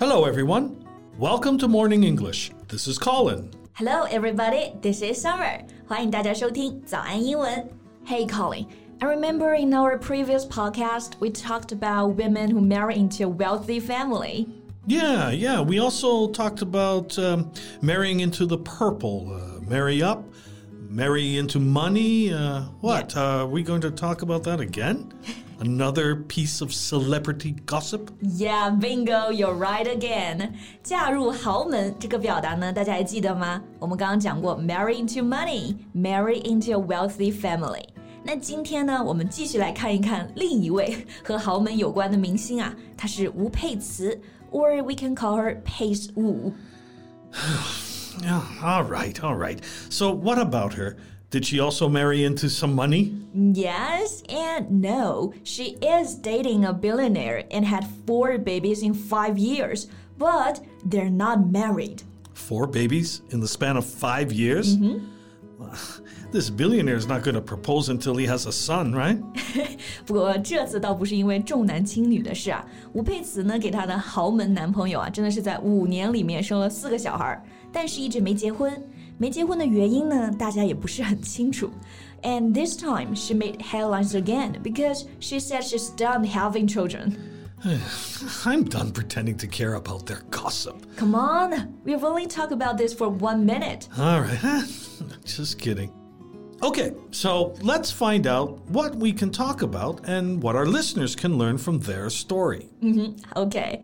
Hello, everyone. Welcome to Morning English. This is Colin. Hello, everybody. This is Summer. 欢迎大家收听早安英文。Hey, Colin. I remember in our previous podcast we talked about women who marry into a wealthy family. Yeah, yeah. We also talked about um, marrying into the purple. Uh, marry up, marry into money. Uh, what? Uh, are we going to talk about that again? Another piece of celebrity gossip? Yeah, bingo, you're right again. 嫁入豪门这个表达呢，大家还记得吗？我们刚刚讲过，marry into money, marry into a wealthy family。那今天呢，我们继续来看一看另一位和豪门有关的明星啊，她是吴佩慈，or we can call her Pace Wu. Yeah, all right, all right. So, what about her? Did she also marry into some money? Yes and no. She is dating a billionaire and had four babies in five years, but they're not married. Four babies in the span of five years? Well, this billionaire is not going to propose until he has a son, right? 不过这次倒不是因为重男轻女的事啊，吴佩慈呢给她的豪门男朋友啊，真的是在五年里面生了四个小孩，但是一直没结婚。没结婚的原因呢，大家也不是很清楚。And this time she made headlines again because she said she's done having children. I'm done pretending to care about their gossip. Come on, we've only talked about this for one minute. All right, just kidding. Okay, so let's find out what we can talk about and what our listeners can learn from their story. Mm-hmm. Okay.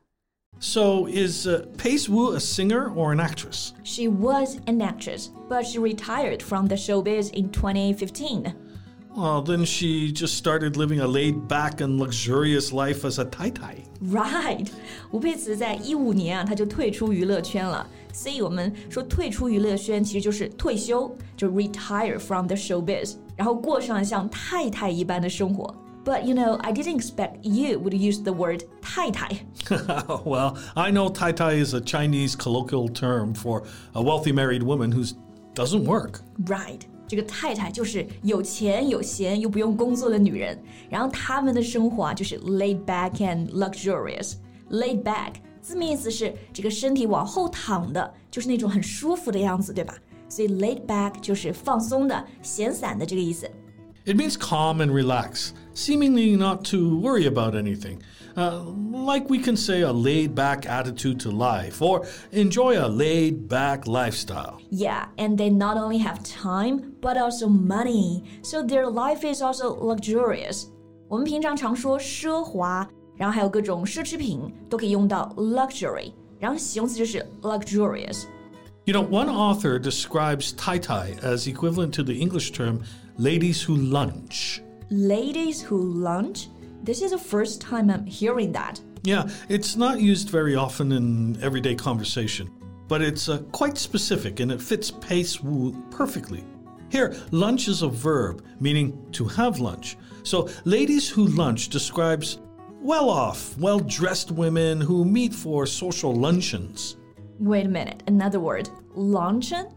So, is uh, Pace Wu a singer or an actress? She was an actress, but she retired from the showbiz in 2015. Well, then she just started living a laid back and luxurious life as a Tai Tai. Right，吴佩慈在一五年啊，她就退出娱乐圈了。所以我们说退出娱乐圈其实就是退休，就 retire from the showbiz，然后过上像太太一般的生活。 But you know, I didn't expect you would use the word 太太。 well, I know Tai Tai is a Chinese colloquial term for a wealthy married woman who doesn't work. Right，这个太太就是有钱有闲又不用工作的女人，然后她们的生活啊就是 laid back and luxurious。laid back 字面意思是这个身体往后躺的，就是那种很舒服的样子，对吧？所以 laid back 就是放松的、闲散的这个意思。 It means calm and relax, seemingly not to worry about anything. Uh, like we can say a laid back attitude to life or enjoy a laid back lifestyle. Yeah, and they not only have time but also money, so their life is also luxurious. 我们平常常说奢华，然后还有各种奢侈品都可以用到 luxury，然后形容词就是 luxurious。 You know, one author describes Tai Tai as equivalent to the English term ladies who lunch. Ladies who lunch? This is the first time I'm hearing that. Yeah, it's not used very often in everyday conversation, but it's uh, quite specific and it fits Pace Wu perfectly. Here, lunch is a verb, meaning to have lunch. So, ladies who lunch describes well off, well dressed women who meet for social luncheons. Wait a minute, another word. Luncheon?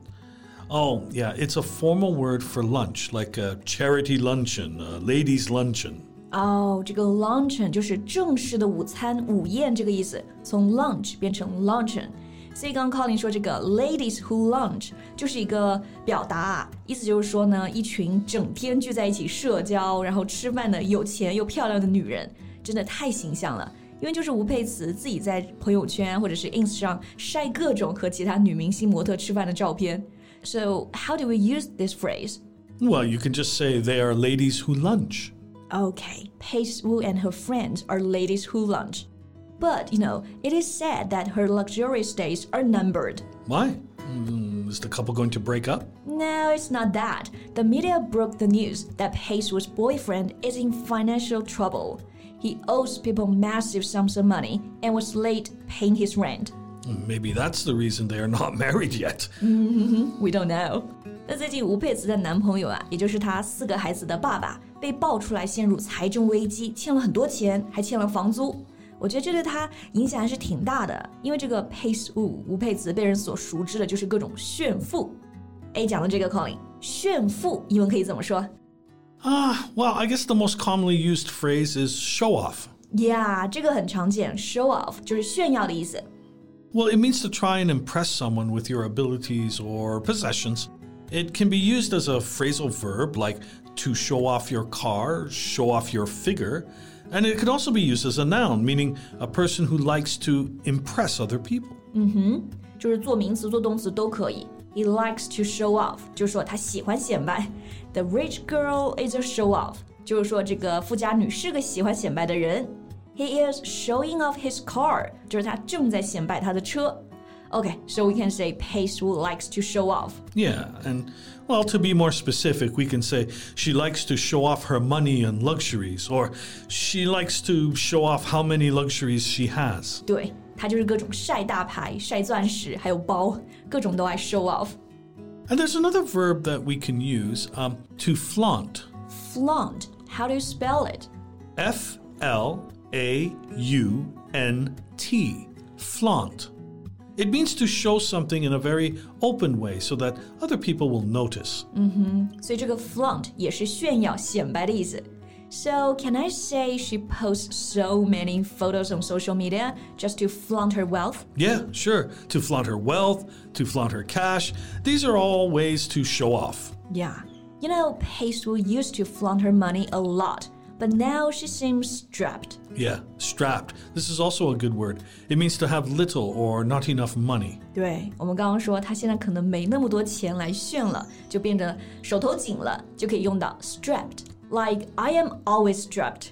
Oh, yeah, it's a formal word for lunch, like a charity luncheon, a ladies' luncheon. 哦，这个 luncheon 就是正式的午餐、午宴这个意思，从 lunch 变成 luncheon。所以刚刚 Colin 说这个 ladies who lunch 就是一个表达啊，意思就是说呢，一群整天聚在一起社交，然后吃饭的有钱又漂亮的女人，真的太形象了。因为就是吴佩慈自己在朋友圈或者是 ins 上晒各种和其他女明星模特吃饭的照片。 So how do we use this phrase? Well, you can just say they are ladies who lunch. Okay, Pace Wu and her friends are ladies who lunch. But, you know, it is said that her luxurious days are numbered. Why? Mm, is the couple going to break up? No, it's not that. The media broke the news that Pace Wu's boyfriend is in financial trouble. He owes people massive sums of money and was late paying his rent. Maybe that's the reason they are not married yet. We don't know。那最近吴佩慈的男朋友啊，也就是她四个孩子的爸爸，被爆出来陷入财政危机，欠了很多钱，还欠了房租。我觉得这对他影响还是挺大的，因为这个 Pace Wu 吴佩慈被人所熟知的就是各种炫富。哎，讲到这个 Colin，炫富英文可以怎么说 Ah, well, I guess the most commonly used phrase is show off. ？Yeah，这个很常见，show off 就是炫耀的意思。 Well, it means to try and impress someone with your abilities or possessions. It can be used as a phrasal verb like to show off your car, show off your figure, and it could also be used as a noun, meaning a person who likes to impress other people. 就是做名词、做动词都可以。He likes to show off，就是说他喜欢显摆。The rich girl is a show off，就是说这个富家女是个喜欢显摆的人。 he is showing off his car，就是他正在显摆他的车。Okay, so we can say Pace Wu likes to show off. Yeah, and well, to be more specific, we can say she likes to show off her money and luxuries, or she likes to show off how many luxuries she has. 对，她就是各种晒大牌、晒钻石，还有包，各种都爱 show there's another verb that we can use um, to flaunt. Flaunt. How do you spell it? F L a U N T, flaunt. It means to show something in a very open way so that other people will notice. Mm-hmm. 嗯哼，所以这个 flaunt So, can I say she posts so many photos on social media just to flaunt her wealth? Yeah, sure. To flaunt her wealth, to flaunt her cash. These are all ways to show off. Yeah. You know, Pace Wu used to flaunt her money a lot but now she seems strapped. Yeah, strapped. This is also a good word. It means to have little or not enough money. 对我们刚刚说，她现在可能没那么多钱来炫了，就变得手头紧了，就可以用到 strapped。Like I am always strapped.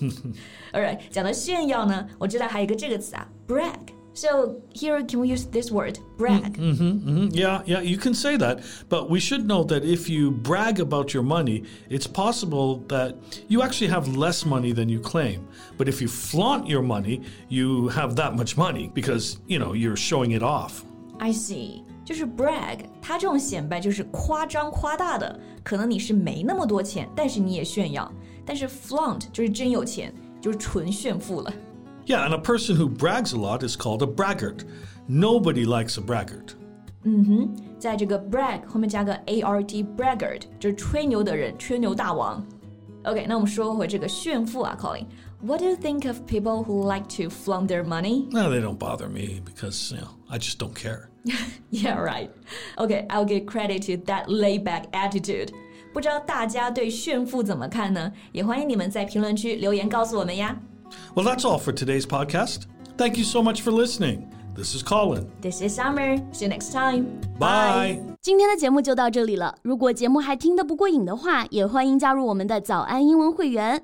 Alright，讲到炫耀呢，我知道还有一个这个词啊，brag。 So here can we use this word, brag? Mhm, Yeah, yeah, you can say that. But we should note that if you brag about your money, it's possible that you actually have less money than you claim. But if you flaunt your money, you have that much money because, you know, you're showing it off. I see，就是 brag，它这种显摆就是夸张夸大的，可能你是没那么多钱，但是你也炫耀。但是 flaunt 就是真有钱，就是纯炫富了。 Yeah, and a person who brags a lot is called a braggart. Nobody likes a braggart. 在这个 brag 后面加个 art braggart，就是吹牛的人，吹牛大王。OK，那我们说回这个炫富啊，Colin。What do you think of people who like to flaunt their money? No, they don't bother me because, you know, I just don't care. Yeah, right. Okay, I'll give credit to that laid-back attitude. 不知道大家对炫富怎么看呢？也欢迎你们在评论区留言告诉我们呀。 Well, that's all for today's podcast. Thank you so much for listening. This is Colin. This is Summer. See you next time. Bye. 今天的节目就到这里了。如果节目还听得不过瘾的话，也欢迎加入我们的早安英文会员。